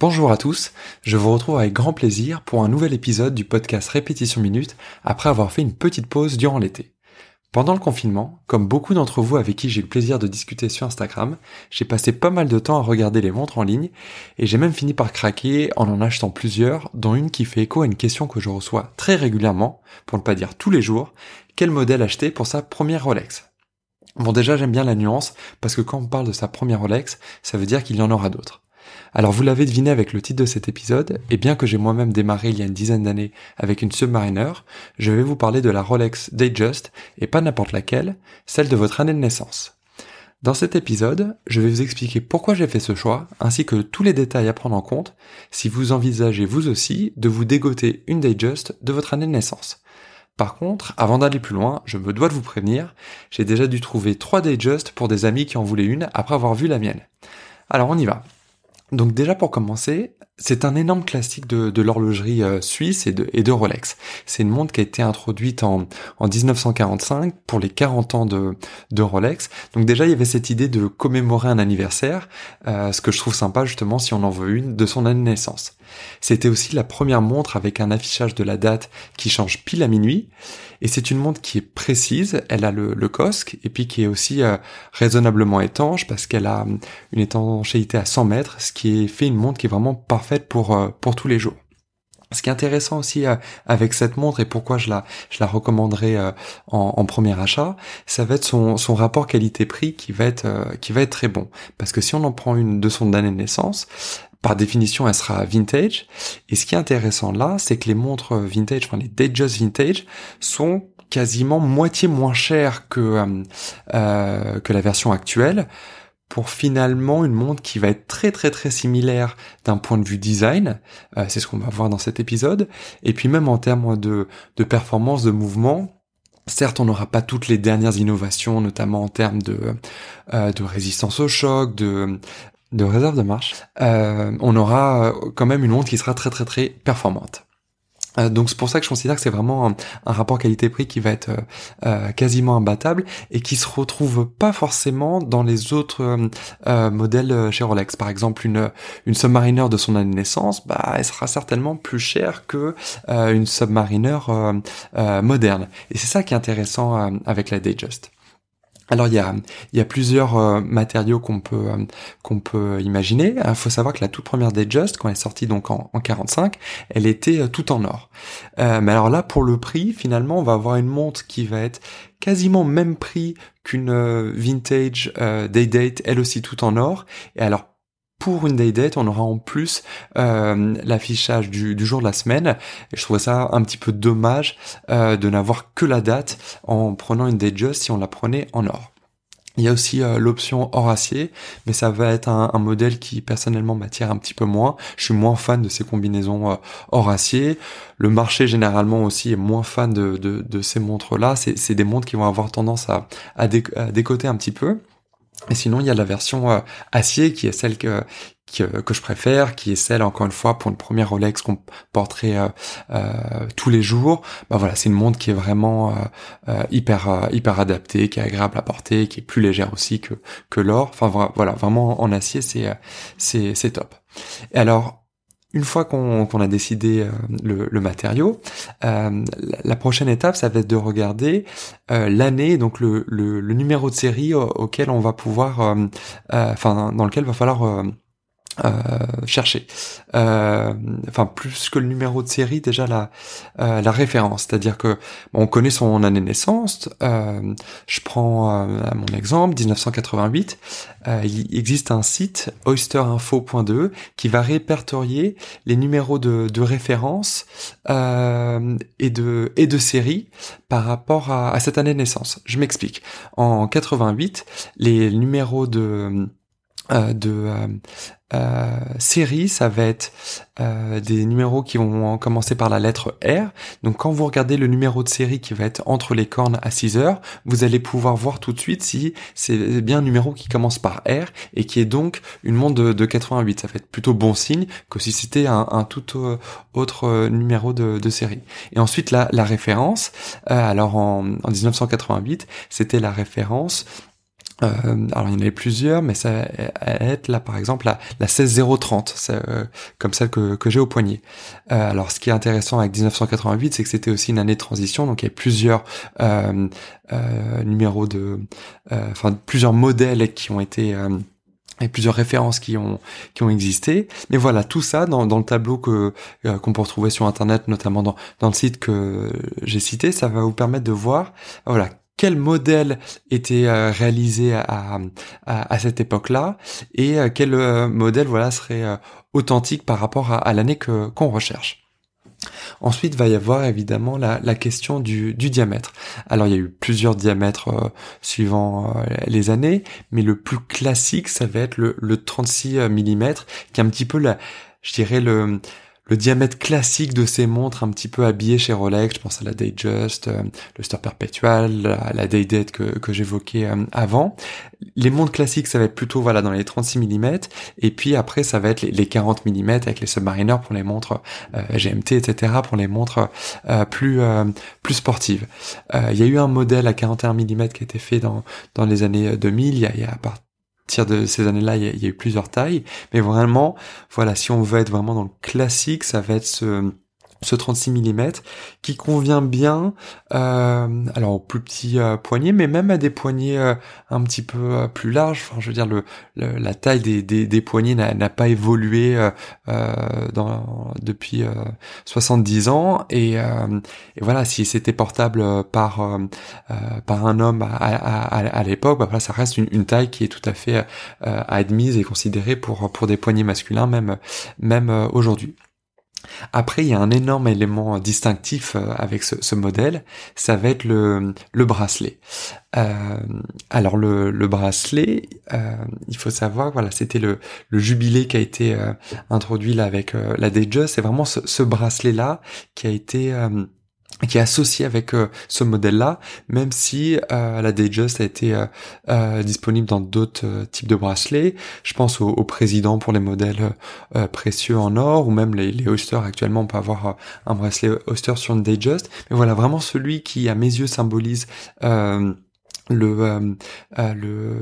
Bonjour à tous, je vous retrouve avec grand plaisir pour un nouvel épisode du podcast Répétition Minute après avoir fait une petite pause durant l'été. Pendant le confinement, comme beaucoup d'entre vous avec qui j'ai eu le plaisir de discuter sur Instagram, j'ai passé pas mal de temps à regarder les montres en ligne et j'ai même fini par craquer en en achetant plusieurs, dont une qui fait écho à une question que je reçois très régulièrement, pour ne pas dire tous les jours, quel modèle acheter pour sa première Rolex? Bon déjà j'aime bien la nuance parce que quand on parle de sa première Rolex, ça veut dire qu'il y en aura d'autres. Alors vous l'avez deviné avec le titre de cet épisode, et bien que j'ai moi-même démarré il y a une dizaine d'années avec une Submariner, je vais vous parler de la Rolex Datejust, et pas n'importe laquelle, celle de votre année de naissance. Dans cet épisode, je vais vous expliquer pourquoi j'ai fait ce choix, ainsi que tous les détails à prendre en compte si vous envisagez vous aussi de vous dégoter une Datejust de votre année de naissance. Par contre, avant d'aller plus loin, je me dois de vous prévenir, j'ai déjà dû trouver trois Datejust pour des amis qui en voulaient une après avoir vu la mienne. Alors on y va. Donc déjà pour commencer, c'est un énorme classique de, l'horlogerie euh, suisse et de, et de Rolex. C'est une montre qui a été introduite en, en 1945 pour les 40 ans de, de Rolex. Donc déjà il y avait cette idée de commémorer un anniversaire, euh, ce que je trouve sympa justement si on en veut une de son année de naissance. C'était aussi la première montre avec un affichage de la date qui change pile à minuit. Et c'est une montre qui est précise, elle a le, le COSC, et puis qui est aussi euh, raisonnablement étanche parce qu'elle a une étanchéité à 100 mètres, ce qui fait une montre qui est vraiment parfaite pour, euh, pour tous les jours. Ce qui est intéressant aussi euh, avec cette montre et pourquoi je la, je la recommanderais en, en, premier achat, ça va être son, son rapport qualité-prix qui va être qui va être très bon. Parce que si on en prend une de son année de naissance, par définition, elle sera vintage. Et ce qui est intéressant là, c'est que les montres vintage, enfin les Datejust vintage, sont quasiment moitié moins chères que euh, euh, que la version actuelle pour finalement une montre qui va être très très très similaire d'un point de vue design, euh, c'est ce qu'on va voir dans cet épisode, et puis même en termes de, de performance, de mouvement, Certes, on n'aura pas toutes les dernières innovations, notamment en termes de, de résistance au choc, de, de réserve de marche, euh, on aura euh, quand même une montre qui sera très très très performante. Euh, donc c'est pour ça que je considère que c'est vraiment un, rapport qualité-prix qui va être quasiment imbattable et qui se retrouve pas forcément dans les autres modèles chez Rolex. Par exemple, une une Submariner de son année de naissance, bah elle sera certainement plus chère que une Submariner moderne. Et c'est ça qui est intéressant avec la Datejust. Alors il y a, plusieurs euh, matériaux qu'on peut euh, qu'on peut imaginer. Il faut savoir que la toute première Just, quand elle est sortie donc en, en 45, elle était euh, tout en or. mais alors là, pour le prix, finalement, on va avoir une montre qui va être quasiment même prix qu'une vintage Day Date, elle aussi tout en or. Et alors pour une day date, on aura en plus euh, l'affichage du, jour de la semaine. Je trouve ça un petit peu dommage euh, de n'avoir que la date en prenant une day just si on la prenait en or. Il y a aussi euh, l'option or acier, mais ça va être un, modèle qui personnellement m'attire un petit peu moins. Je suis moins fan de ces combinaisons or acier. Le marché généralement aussi est moins fan de, ces montres-là. C'est des montres qui vont avoir tendance à, à décoter un petit peu. Et sinon, il y a la version euh, acier qui est celle que, que, je préfère, qui est celle encore une fois pour une première Rolex qu'on porterait euh, euh, tous les jours. Bah voilà, c'est une montre qui est vraiment hyper hyper adaptée, qui est agréable à porter, qui est plus légère aussi que que l'or. Enfin voilà, vraiment en acier, c'est c'est c'est top. Et alors une fois qu'on a décidé euh, le, matériau, euh, la, prochaine étape, ça va être de regarder euh, l'année, donc le, le, numéro de série auquel on va pouvoir, enfin dans lequel va falloir euh, chercher. Euh, enfin, plus que le numéro de série, déjà la euh, la référence, c'est-à-dire que on connaît son année de naissance. je prends mon exemple, 1988. il existe un site oysterinfo.de qui va répertorier les numéros de, de référence et de et de série par rapport à, à cette année de naissance. Je m'explique. En 88, les numéros de de euh, euh, séries, ça va être des numéros qui vont commencer par la lettre R. Donc quand vous regardez le numéro de série qui va être entre les cornes à 6 heures, vous allez pouvoir voir tout de suite si c'est bien un numéro qui commence par R et qui est donc une montre de, 88. Ça fait plutôt bon signe que si c'était un, tout autre numéro de, série. Et ensuite la, référence, alors en, en 1988, c'était la référence euh, alors il y en avait plusieurs, mais ça va être là par exemple la, la 16030, euh, comme celle que, que j'ai au poignet. Euh, alors ce qui est intéressant avec 1988, c'est que c'était aussi une année de transition, donc il y a plusieurs euh, euh, numéros de, enfin plusieurs modèles qui ont été et plusieurs références qui ont qui ont existé. Mais voilà, tout ça dans, dans le tableau que qu'on peut retrouver sur internet, notamment dans dans le site que j'ai cité, ça va vous permettre de voir voilà quel modèle était euh, réalisé à, à, cette époque-là et euh, quel euh, modèle voilà serait authentique par rapport à, l'année que qu'on recherche. Ensuite, va y avoir évidemment la, la question du, du, diamètre. Alors, il y a eu plusieurs diamètres suivant les années, mais le plus classique, ça va être le, le 36 mm, qui est un petit peu la, je dirais le le diamètre classique de ces montres un petit peu habillées chez Rolex, je pense à la Datejust, euh, le Star Perpetual, la, la Daydate que, j'évoquais euh, avant. Les montres classiques, ça va être plutôt voilà dans les 36 mm, et puis après ça va être les, 40 mm avec les Submariner pour les montres euh, GMT, etc. pour les montres plus plus sportives. Il y a eu un modèle à 41 mm qui a été fait dans dans les années 2000. Il y a, y a de ces années-là, il y, a eu plusieurs tailles, mais vraiment, voilà, si on veut être vraiment dans le classique, ça va être ce ce 36 mm qui convient bien euh, alors au plus petit euh, poignet mais même à des poignets euh, un petit peu euh, plus larges. Enfin je veux dire le, la taille des, des, des poignets n'a pas évolué dans, depuis 70 ans. Et, et, voilà si c'était portable par par un homme à, à, à, l'époque bah ça reste une, une, taille qui est tout à fait admise et considérée pour pour des poignets masculins même même aujourd'hui après, il y a un énorme élément distinctif euh, avec ce, modèle, ça va être le, le bracelet. Euh, alors le, le bracelet, euh, il faut savoir, voilà, c'était le, jubilé qui a été introduit là avec la Datejust. C'est vraiment ce, ce bracelet-là qui a été qui est associé avec euh, ce modèle-là, même si euh, la Datejust a été euh, disponible dans d'autres types de bracelets. Je pense au, président pour les modèles précieux en or, ou même les, les actuellement, on peut avoir un bracelet Oyster sur une Datejust. Mais voilà, vraiment celui qui, à mes yeux, symbolise le le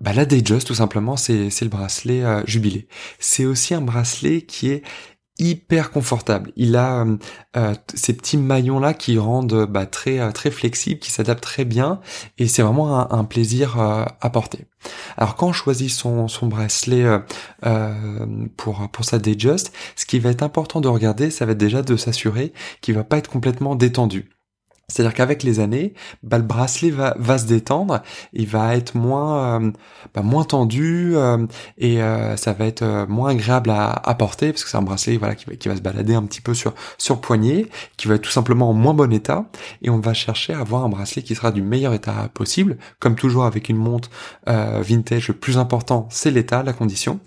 bah, la Datejust, tout simplement, c'est le bracelet jubilé. C'est aussi un bracelet qui est hyper confortable. Il a euh, euh, ces petits maillons là qui rendent bah, très euh, très flexible, qui s'adaptent très bien et c'est vraiment un, plaisir à porter. Alors quand on choisit son, son bracelet pour pour sa Datejust, ce qui va être important de regarder, ça va être déjà de s'assurer qu'il va pas être complètement détendu. C'est-à-dire qu'avec les années, bah, le bracelet va, se détendre, il va être moins euh, bah, moins tendu euh, et euh, ça va être moins agréable à, porter parce que c'est un bracelet voilà qui va, qui va se balader un petit peu sur sur poignet, qui va être tout simplement en moins bon état et on va chercher à avoir un bracelet qui sera du meilleur état possible. Comme toujours avec une montre vintage, le plus important c'est l'état, la condition.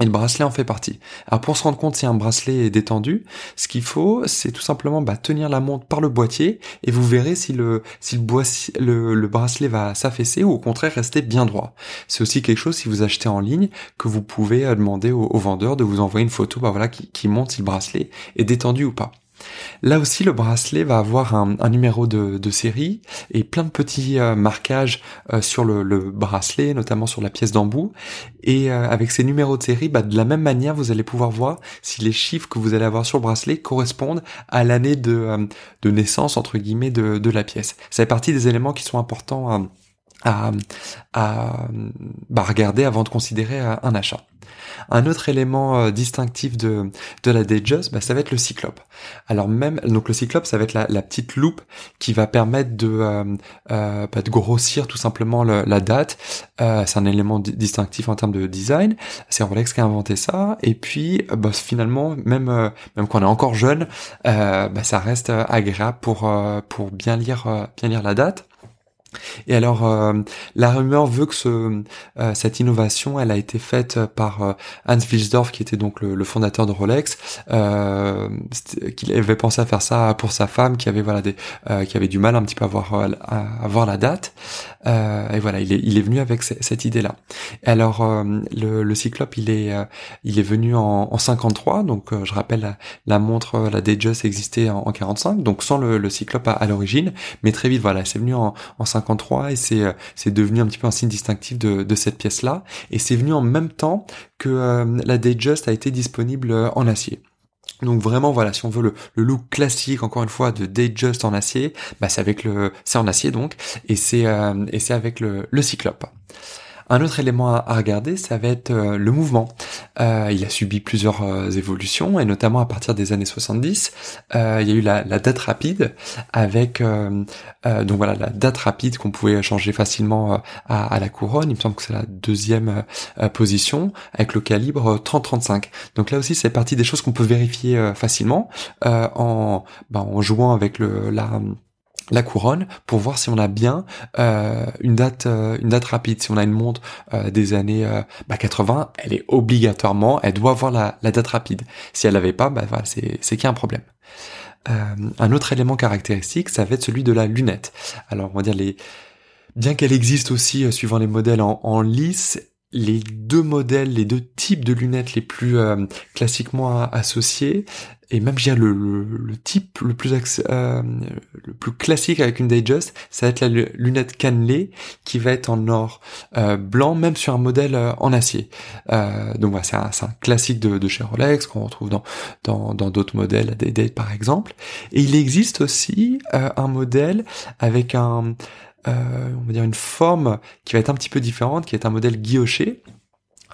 Et le bracelet en fait partie. Alors pour se rendre compte si un bracelet est détendu, ce qu'il faut, c'est tout simplement bah, tenir la montre par le boîtier et vous verrez si le si le, le, bracelet va s'affaisser ou au contraire rester bien droit. C'est aussi quelque chose si vous achetez en ligne que vous pouvez euh, demander au, vendeur de vous envoyer une photo bah, voilà qui, qui montre si le bracelet est détendu ou pas. Là aussi, le bracelet va avoir un, numéro de, série et plein de petits euh, marquages euh, sur le, bracelet, notamment sur la pièce d'embout. Et euh, avec ces numéros de série, bah, de la même manière, vous allez pouvoir voir si les chiffres que vous allez avoir sur le bracelet correspondent à l'année de, naissance, entre guillemets, de, la pièce. Ça fait partie des éléments qui sont importants à, bah, regarder avant de considérer un achat. Un autre élément euh, distinctif de, de la Datejust, bah, ça va être le cyclope. Alors même, donc le cyclope, ça va être la, la petite loupe qui va permettre de, euh, euh bah, de grossir tout simplement la date. Euh, c'est un élément distinctif en termes de design. C'est Rolex qui a inventé ça. Et puis, bah, finalement, même même quand on est encore jeune, bah, ça reste agréable pour pour bien lire bien lire la date. Et alors, euh, la rumeur veut que ce, euh, cette innovation, elle a été faite par euh, Hans Wilsdorf, qui était donc le, fondateur de Rolex, qu'il avait pensé à faire ça pour sa femme, qui avait voilà des, qui avait du mal un petit peu à voir à, voir la date. et voilà, il est, il est venu avec cette idée-là. Alors, le, le, Cyclope, il est, il est venu en, en 53. Donc, je rappelle, la, montre, la Datejust existait en, en 45, donc sans le, le Cyclope à, l'origine, mais très vite, voilà, c'est venu en, en 53 et c'est euh, c'est devenu un petit peu un signe distinctif de, cette pièce là et c'est venu en même temps que euh, la Datejust a été disponible euh, en acier. Donc vraiment voilà, si on veut le, look classique encore une fois de Datejust en acier, bah c'est avec le c'est en acier donc et c'est c'est avec le Cyclope. Un autre élément à, regarder, ça va être euh, le mouvement. Euh, il a subi plusieurs euh, évolutions, et notamment à partir des années 70, il y a eu la, date rapide, avec donc voilà la date rapide qu'on pouvait changer facilement à, la couronne. Il me semble que c'est la deuxième position, avec le calibre 30-35. Donc là aussi, c'est partie des choses qu'on peut vérifier facilement en, ben, en jouant avec le la la couronne pour voir si on a bien euh, une date euh, une date rapide. Si on a une montre euh, des années 80 bah, elle est obligatoirement elle doit avoir la, date rapide. Si elle l'avait pas bah voilà c'est c'est qu'il y a un problème. Un autre élément caractéristique ça va être celui de la lunette. Alors on va dire les bien qu'elle existe aussi suivant les modèles en, en lisse les deux modèles, les deux types de lunettes les plus classiquement associés, et même je le, type le plus euh, le plus classique avec une Datejust, ça va être la lunette cannelée qui va être en or euh, blanc, même sur un modèle euh, en acier. Euh, donc voilà, c'est un, classique de, chez Rolex qu'on retrouve dans d'autres modèles, Date par exemple. Et il existe aussi euh, un modèle avec un on va dire une forme qui va être un petit peu différente, qui est un modèle guilloché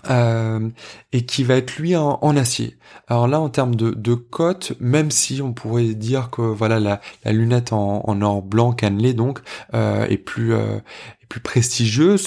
euh, et qui va être lui en, acier. Alors là, en termes de, de cote, même si on pourrait dire que voilà la, lunette en, en, or blanc cannelé donc euh, est plus euh, plus prestigieuse,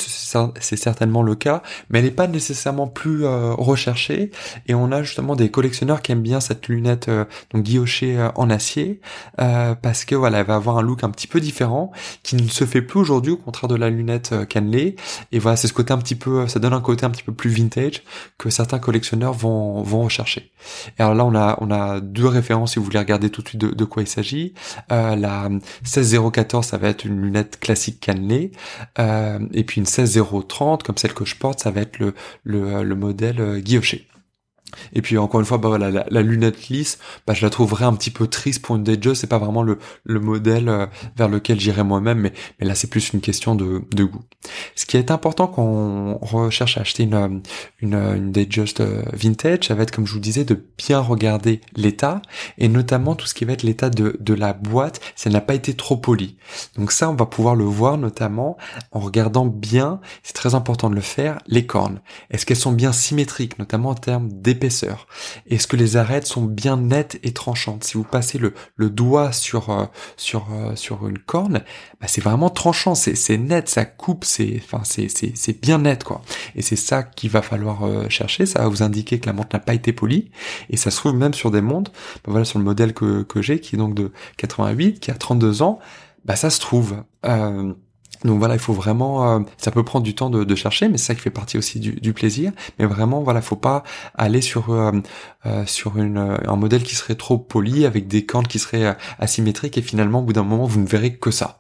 c'est certainement le cas, mais elle n'est pas nécessairement plus euh, recherchée. Et on a justement des collectionneurs qui aiment bien cette lunette euh, donc guillochée euh, en acier parce que voilà, elle va avoir un look un petit peu différent qui ne se fait plus aujourd'hui au contraire de la lunette cannelée. Et voilà, c'est ce côté un petit peu, ça donne un côté un petit peu plus vintage que certains collectionneurs vont vont rechercher. Et alors là, on a on a deux références si vous voulez regarder tout de suite de, de quoi il s'agit. la 16014, ça va être une lunette classique cannelée. Euh, et puis une 16030, comme celle que je porte, ça va être le, le, le modèle euh, guilloché. Et puis encore une fois, bah voilà, la, lunette lisse, bah je la trouverais un petit peu triste pour une Datejust. C'est pas vraiment le, le modèle euh, vers lequel j'irais moi-même, mais, mais là c'est plus une question de, de goût. Ce qui est important quand on recherche à acheter une, euh, une, euh, une Datejust vintage, ça va être comme je vous disais de bien regarder l'état et notamment tout ce qui va être l'état de, de la boîte si elle n'a pas été trop polie. Donc ça, on va pouvoir le voir notamment en regardant bien. C'est très important de le faire. Les cornes. Est-ce qu'elles sont bien symétriques, notamment en termes d'épaisseur est-ce que les arêtes sont bien nettes et tranchantes? Si vous passez le, doigt sur euh, sur euh, sur une corne, bah c'est vraiment tranchant, c'est net, ça coupe, c'est enfin c'est bien net quoi. Et c'est ça qu'il va falloir euh, chercher. Ça va vous indiquer que la montre n'a pas été polie. Et ça se trouve même sur des montres. Bah voilà sur le modèle que que j'ai qui est donc de 88, qui a 32 ans. Bah ça se trouve. Donc voilà, il faut vraiment, euh, ça peut prendre du temps de, chercher, mais c'est ça qui fait partie aussi du, plaisir. Mais vraiment, voilà, faut pas aller sur euh, euh sur un modèle qui serait trop poli avec des cornes qui seraient asymétriques et finalement, au bout d'un moment, vous ne verrez que ça.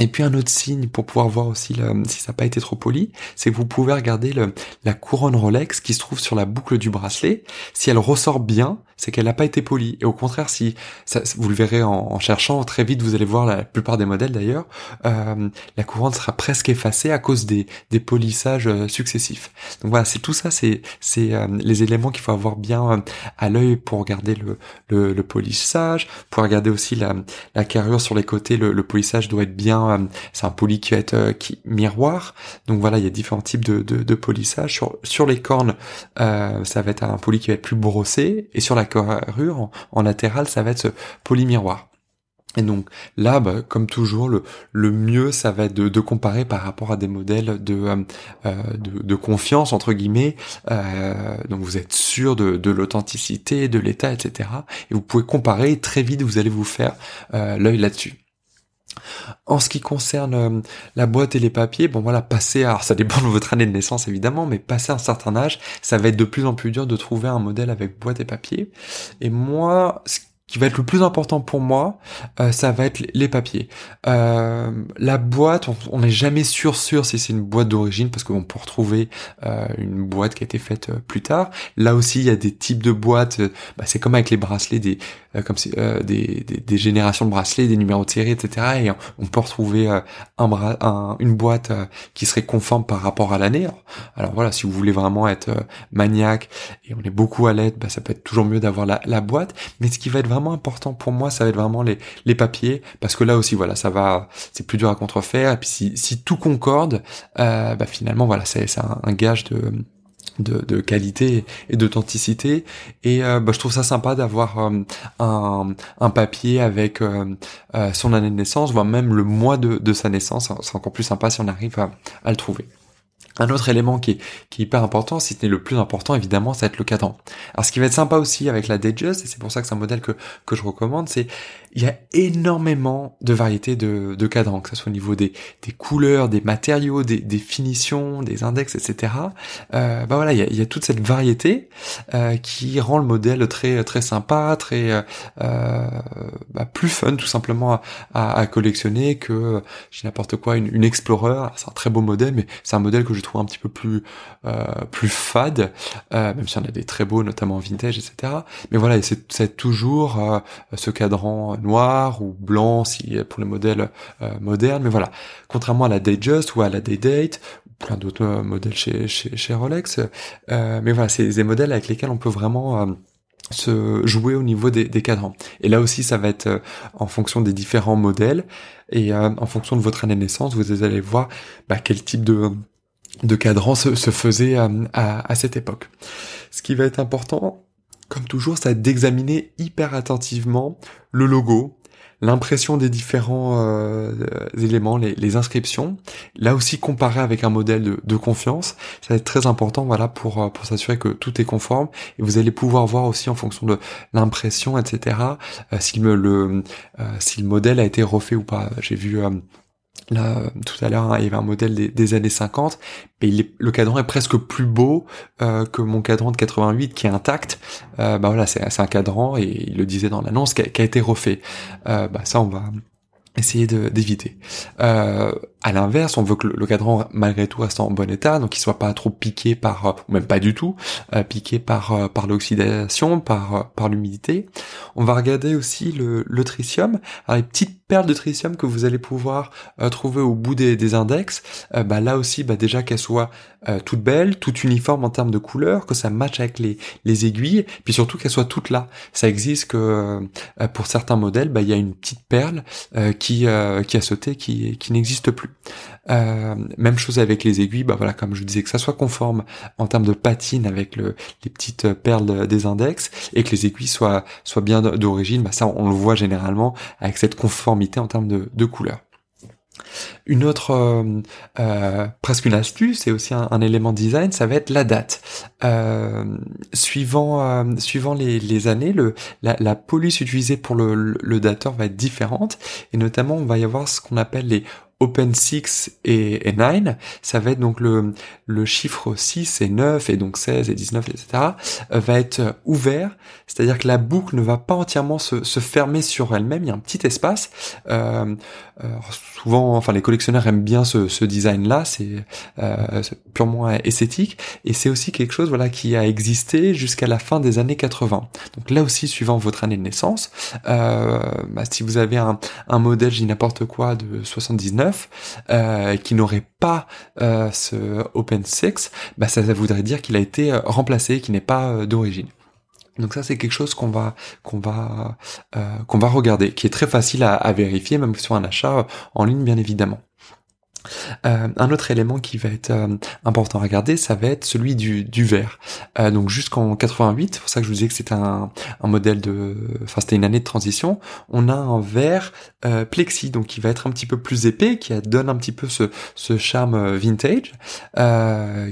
Et puis un autre signe pour pouvoir voir aussi si ça n'a pas été trop poli, c'est que vous pouvez regarder le, la couronne Rolex qui se trouve sur la boucle du bracelet. Si elle ressort bien, c'est qu'elle n'a pas été polie. Et au contraire, si ça, vous le verrez en, cherchant, très vite vous allez voir la plupart des modèles d'ailleurs, euh, la couronne sera presque effacée à cause des, des polissages euh, successifs. Donc voilà, c'est tout ça, c'est euh, les éléments qu'il faut avoir bien euh, à l'œil pour regarder le, le, le, polissage, pour regarder aussi la, la carrure sur les côtés. Le, le polissage doit être bien, c'est un poli qui va être qui, miroir. Donc voilà, il y a différents types de, de, de polissage. Sur, sur les cornes, ça va être un poli qui va être plus brossé, et sur la carrure, en, latéral, ça va être ce polymiroir. Et donc là, bah, comme toujours, le, le mieux, ça va être de, comparer par rapport à des modèles de, euh, euh, de, confiance, entre guillemets. Euh, donc vous êtes sûr de, de l'authenticité, de l'état, etc. Et vous pouvez comparer, et très vite, vous allez vous faire l'œil là-dessus. En ce qui concerne euh, la boîte et les papiers, bon voilà, passer, alors ça dépend de votre année de naissance évidemment, mais passer un certain âge, ça va être de plus en plus dur de trouver un modèle avec boîte et papier. Et moi, qui va être le plus important pour moi, euh, ça va être les papiers. Euh, la boîte, on n'est jamais sûr sûr si c'est une boîte d'origine parce qu'on peut retrouver euh, une boîte qui a été faite plus tard. Là aussi, il y a des types de boîtes. Bah, c'est comme avec les bracelets, des comme des, des, des, générations de bracelets, des numéros de série, etc. Et on, peut retrouver un, un, une boîte qui serait conforme par rapport à l'année. Alors, voilà, si vous voulez vraiment être maniaque et on est beaucoup à l'aide, bah, ça peut être toujours mieux d'avoir la, la boîte. Mais ce qui va être vraiment important pour moi, ça va être vraiment les, papiers, parce que là aussi, voilà, ça va, c'est plus dur à contrefaire. Et puis si, tout concorde, euh, bah finalement, voilà, c'est un, gage de qualité et d'authenticité et euh, bah, je trouve ça sympa d'avoir euh, un, papier avec son année de naissance voire même le mois de, sa naissance c'est encore plus sympa si on arrive à le trouver un autre élément qui est, qui est hyper important, si ce n'est le plus important évidemment, ça va être le cadran. Alors ce qui va être sympa aussi avec la Datejust, et c'est pour ça que c'est un modèle que, que je recommande, c'est il y a énormément de variétés de, de cadrans, que ce soit au niveau des, des couleurs, des matériaux, des, des finitions, des index, etc. Euh, bah voilà, il y a, il y a toute cette variété euh, qui rend le modèle très très sympa, très euh, bah, plus fun tout simplement à, à, collectionner que je n'importe quoi une, une Explorer. C'est un très beau modèle, mais c'est un modèle que je trouve un petit peu plus euh, plus fade, euh, même si on a des très beaux, notamment vintage, etc. Mais voilà, c'est toujours euh, ce cadran noir ou blanc si pour les modèles euh, modernes. Mais voilà, contrairement à la Datejust ou à la Daydate, plein d'autres euh, modèles chez, chez, chez Rolex, euh, mais voilà, c'est des modèles avec lesquels on peut vraiment se jouer au niveau des, des, cadrans. Et là aussi, ça va être en fonction des différents modèles et en fonction de votre année de naissance, vous allez voir bah, quel type de de cadran se, se faisait à, à, cette époque. Ce qui va être important, comme toujours, c'est d'examiner hyper attentivement le logo, l'impression des différents euh, éléments, les, inscriptions. Là aussi, comparer avec un modèle de, confiance, ça va être très important, voilà, pour euh, pour s'assurer que tout est conforme. Et vous allez pouvoir voir aussi en fonction de l'impression, etc., euh, si le, le si le modèle a été refait ou pas. J'ai vu Là, tout à l'heure, hein, il y avait un modèle des, années 50, mais le cadran est presque plus beau euh, que mon cadran de 88 qui est intact. Euh, bah voilà, c'est un cadran et il le disait dans l'annonce qui, a été refait. Euh, bah ça, on va essayer d'éviter. Euh, à l'inverse, on veut que le, cadran malgré tout reste en bon état, donc qu'il soit pas trop piqué par, ou même pas du tout, piqué par par l'oxydation, par par l'humidité. On va regarder aussi le, le tritium. Alors les petites perles de tritium que vous allez pouvoir trouver au bout des, des index, bah là aussi, bah déjà qu'elles soient toutes belles, toutes uniformes en termes de couleur, que ça matche avec les les aiguilles, puis surtout qu'elles soient toutes là. Ça existe que pour certains modèles, bah il y a une petite perle qui qui a sauté, qui qui n'existe plus. Euh, même chose avec les aiguilles, bah voilà, comme je vous disais, que ça soit conforme en termes de patine avec le, les petites perles des index et que les aiguilles soient, soient bien d'origine, bah ça on le voit généralement avec cette conformité en termes de, de couleur. Une autre, euh, euh, presque une astuce et aussi un, élément design, ça va être la date. suivant suivant les, années, la, police utilisée pour le, le, dateur va être différente et notamment on va y avoir ce qu'on appelle les Open 6 et, 9, ça va être donc le, le chiffre 6 et 9 et donc 16 et 19, etc. Euh, va être ouvert, c'est-à-dire que la boucle ne va pas entièrement se, se fermer sur elle-même, il y a un petit espace. Euh, euh, souvent, enfin les collectionneurs aiment bien ce, ce design-là, c'est euh, purement esthétique et c'est aussi quelque chose voilà qui a existé jusqu'à la fin des années 80. Donc là aussi, suivant votre année de naissance, euh, bah, si vous avez un, un modèle, dis n'importe quoi, de 79 euh, qui n'aurait pas euh, ce Open 6, bah ça, voudrait dire qu'il a été euh, remplacé, qui n'est pas d'origine. Donc ça c'est quelque chose qu'on va qu'on va qu'on va regarder, qui est très facile à, vérifier même sur un achat en ligne bien évidemment. Euh, un autre élément qui va être euh, important à regarder, ça va être celui du, verre. Euh, donc jusqu'en 88, c'est pour ça que je vous disais que c'était un, modèle de, enfin c'était une année de transition. On a un verre plexi, donc qui va être un petit peu plus épais, qui donne un petit peu ce, charme vintage,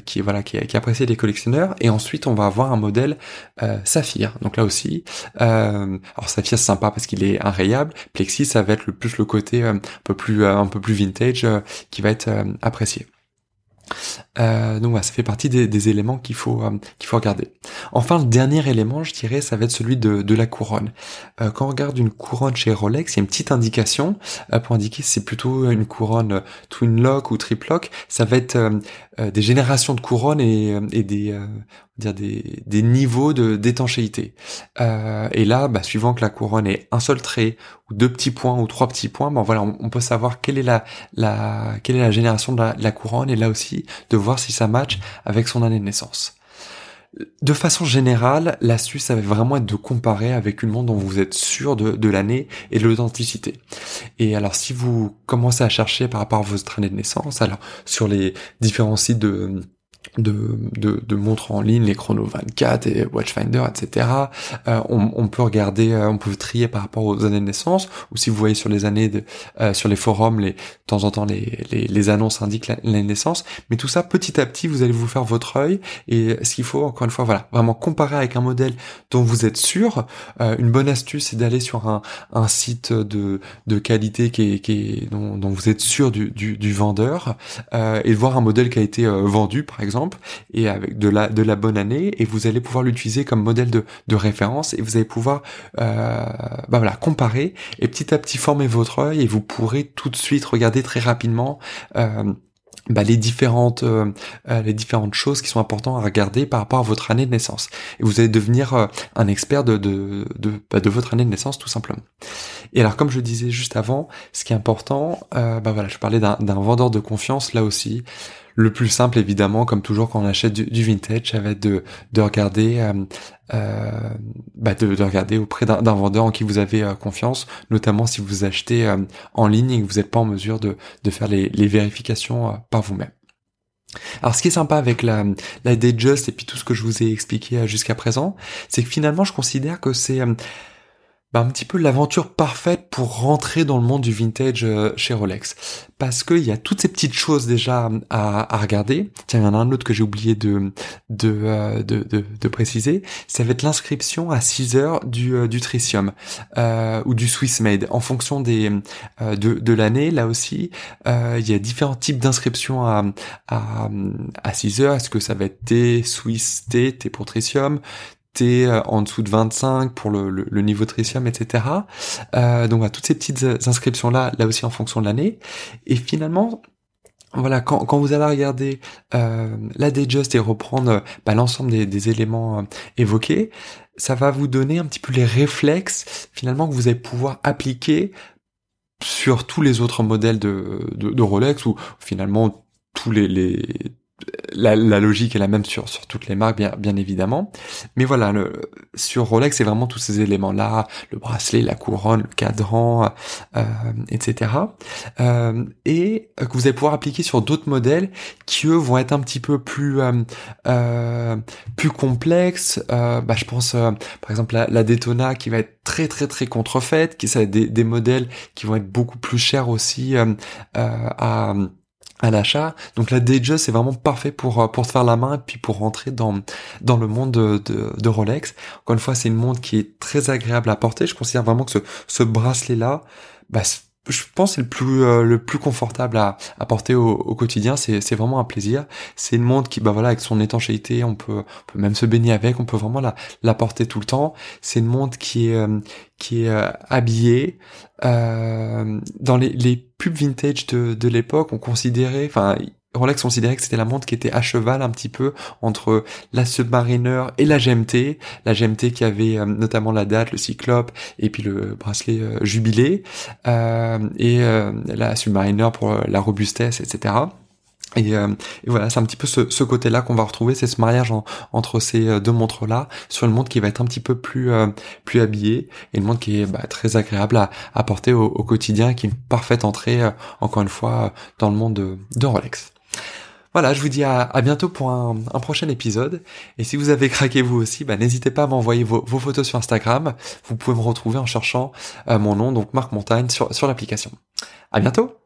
qui voilà, qui, qui est apprécié des collectionneurs. Et ensuite, on va avoir un modèle saphir. Donc là aussi, alors saphir c'est sympa parce qu'il est inrayable. Plexi, ça va être le plus le côté un peu plus un peu plus vintage qui va être euh, apprécié. Euh, donc voilà, ça fait partie des, éléments qu'il faut euh, qu'il faut regarder. Enfin, le dernier élément, je dirais, ça va être celui de, de la couronne. Euh, quand on regarde une couronne chez Rolex, il y a une petite indication pour indiquer si c'est plutôt une couronne twin lock ou triple lock. Ça va être des générations de couronnes et, et des dire des, des niveaux de d'étanchéité. et là, bah, suivant que la couronne est un seul trait ou deux petits points ou trois petits points, bon voilà, on, peut savoir quelle est la, la quelle est la génération de la, de la couronne et là aussi de si ça match avec son année de naissance. De façon générale, l'astuce, ça va vraiment être de comparer avec une montre dont vous êtes sûr de, de l'année et de l'authenticité. Et alors, si vous commencez à chercher par rapport à votre année de naissance, alors sur les différents sites de de, de, de, montres en ligne, les Chrono 24 et Watchfinder, etc. Euh, on, on, peut regarder, euh, on peut trier par rapport aux années de naissance, ou si vous voyez sur les années de, euh, sur les forums, les, de temps en temps les, les, les annonces indiquent l'année de naissance, mais tout ça petit à petit, vous allez vous faire votre œil, et ce qu'il faut, encore une fois, voilà, vraiment comparer avec un modèle dont vous êtes sûr. une bonne astuce, c'est d'aller sur un, un site de, de qualité qui est, qui est dont, dont vous êtes sûr du, du, du vendeur, et de voir un modèle qui a été vendu, par exemple, et avec de la de la bonne année et vous allez pouvoir l'utiliser comme modèle de, de référence et vous allez pouvoir euh, bah voilà comparer et petit à petit former votre œil et vous pourrez tout de suite regarder très rapidement euh, bah, les différentes euh, euh, les différentes choses qui sont importantes à regarder par rapport à votre année de naissance. Et vous allez devenir euh, un expert de de de, bah, de, votre année de naissance tout simplement. Et alors comme je disais juste avant ce qui est important bah voilà je parlais d'un vendeur de confiance là aussi le plus simple, évidemment, comme toujours quand on achète du, vintage, ça va être de, de regarder, euh, euh bah de, de, regarder auprès d'un vendeur en qui vous avez euh, confiance, notamment si vous achetez euh, en ligne et que vous n'êtes pas en mesure de, de faire les, les vérifications par vous-même. Alors ce qui est sympa avec la, la Datejust et puis tout ce que je vous ai expliqué jusqu'à présent, c'est que finalement je considère que c'est bah, un petit peu l'aventure parfaite pour rentrer dans le monde du vintage euh, chez Rolex. Parce qu'il y a toutes ces petites choses déjà à, regarder. Tiens, il y en a un autre que j'ai oublié de, euh, préciser. Ça va être l'inscription à 6 heures du, euh, Tritium ou du Swiss Made. En fonction des, de, de l'année, là aussi, il y a différents types d'inscriptions à, à, à 6 heures. Est-ce que ça va être T, Swiss T, T pour Tritium, euh, en dessous de 25 pour le, niveau tritium, etc. Euh, donc voilà, toutes ces petites inscriptions là, là aussi en fonction de l'année. Et finalement, voilà, quand, quand vous allez regarder euh, la Just et reprendre bah, l'ensemble des, éléments euh, évoqués, ça va vous donner un petit peu les réflexes finalement que vous allez pouvoir appliquer sur tous les autres modèles de, de, de Rolex ou finalement tous les, les la, logique est la même sur, sur toutes les marques, bien, bien évidemment. Mais voilà, le, sur Rolex, c'est vraiment tous ces éléments-là, le bracelet, la couronne, le cadran, euh, etc. Euh, et que vous allez pouvoir appliquer sur d'autres modèles qui, eux, vont être un petit peu plus, euh, euh plus complexes. Euh, bah, je pense, euh, par exemple, la, la, Daytona qui va être très, très, très contrefaite, qui ça va être des, des modèles qui vont être beaucoup plus chers aussi à à l'achat. Donc la DJ c'est vraiment parfait pour euh, pour se faire la main et puis pour rentrer dans dans le monde de, de, Rolex. Encore une fois, c'est une montre qui est très agréable à porter. Je considère vraiment que ce, ce bracelet là, bah, je pense c'est le plus euh, le plus confortable à, à porter au, au quotidien c'est c'est vraiment un plaisir c'est une montre qui bah voilà avec son étanchéité on peut on peut même se baigner avec on peut vraiment la la porter tout le temps c'est une montre qui est euh, qui est euh, habillée dans les les pubs vintage de de l'époque on considérait enfin Rolex considérait que c'était la montre qui était à cheval un petit peu entre la Submariner et la GMT. La GMT qui avait euh, notamment la date, le cyclope et puis le bracelet euh, jubilé. Euh, et la Submariner pour la robustesse, etc. Et, et, voilà, c'est un petit peu ce, ce côté-là qu'on va retrouver, c'est ce mariage entre ces deux montres-là, sur une montre qui va être un petit peu plus plus habillée, et une montre qui est bah, très agréable à, à porter au, au, quotidien, qui est une parfaite entrée, encore une fois, dans le monde de, de Rolex. Voilà, je vous dis à, bientôt pour un, prochain épisode. Et si vous avez craqué vous aussi, bah, n'hésitez pas à m'envoyer vos, photos sur Instagram. Vous pouvez me retrouver en cherchant euh, mon nom, donc Marc Montagne, sur, sur l'application. À bientôt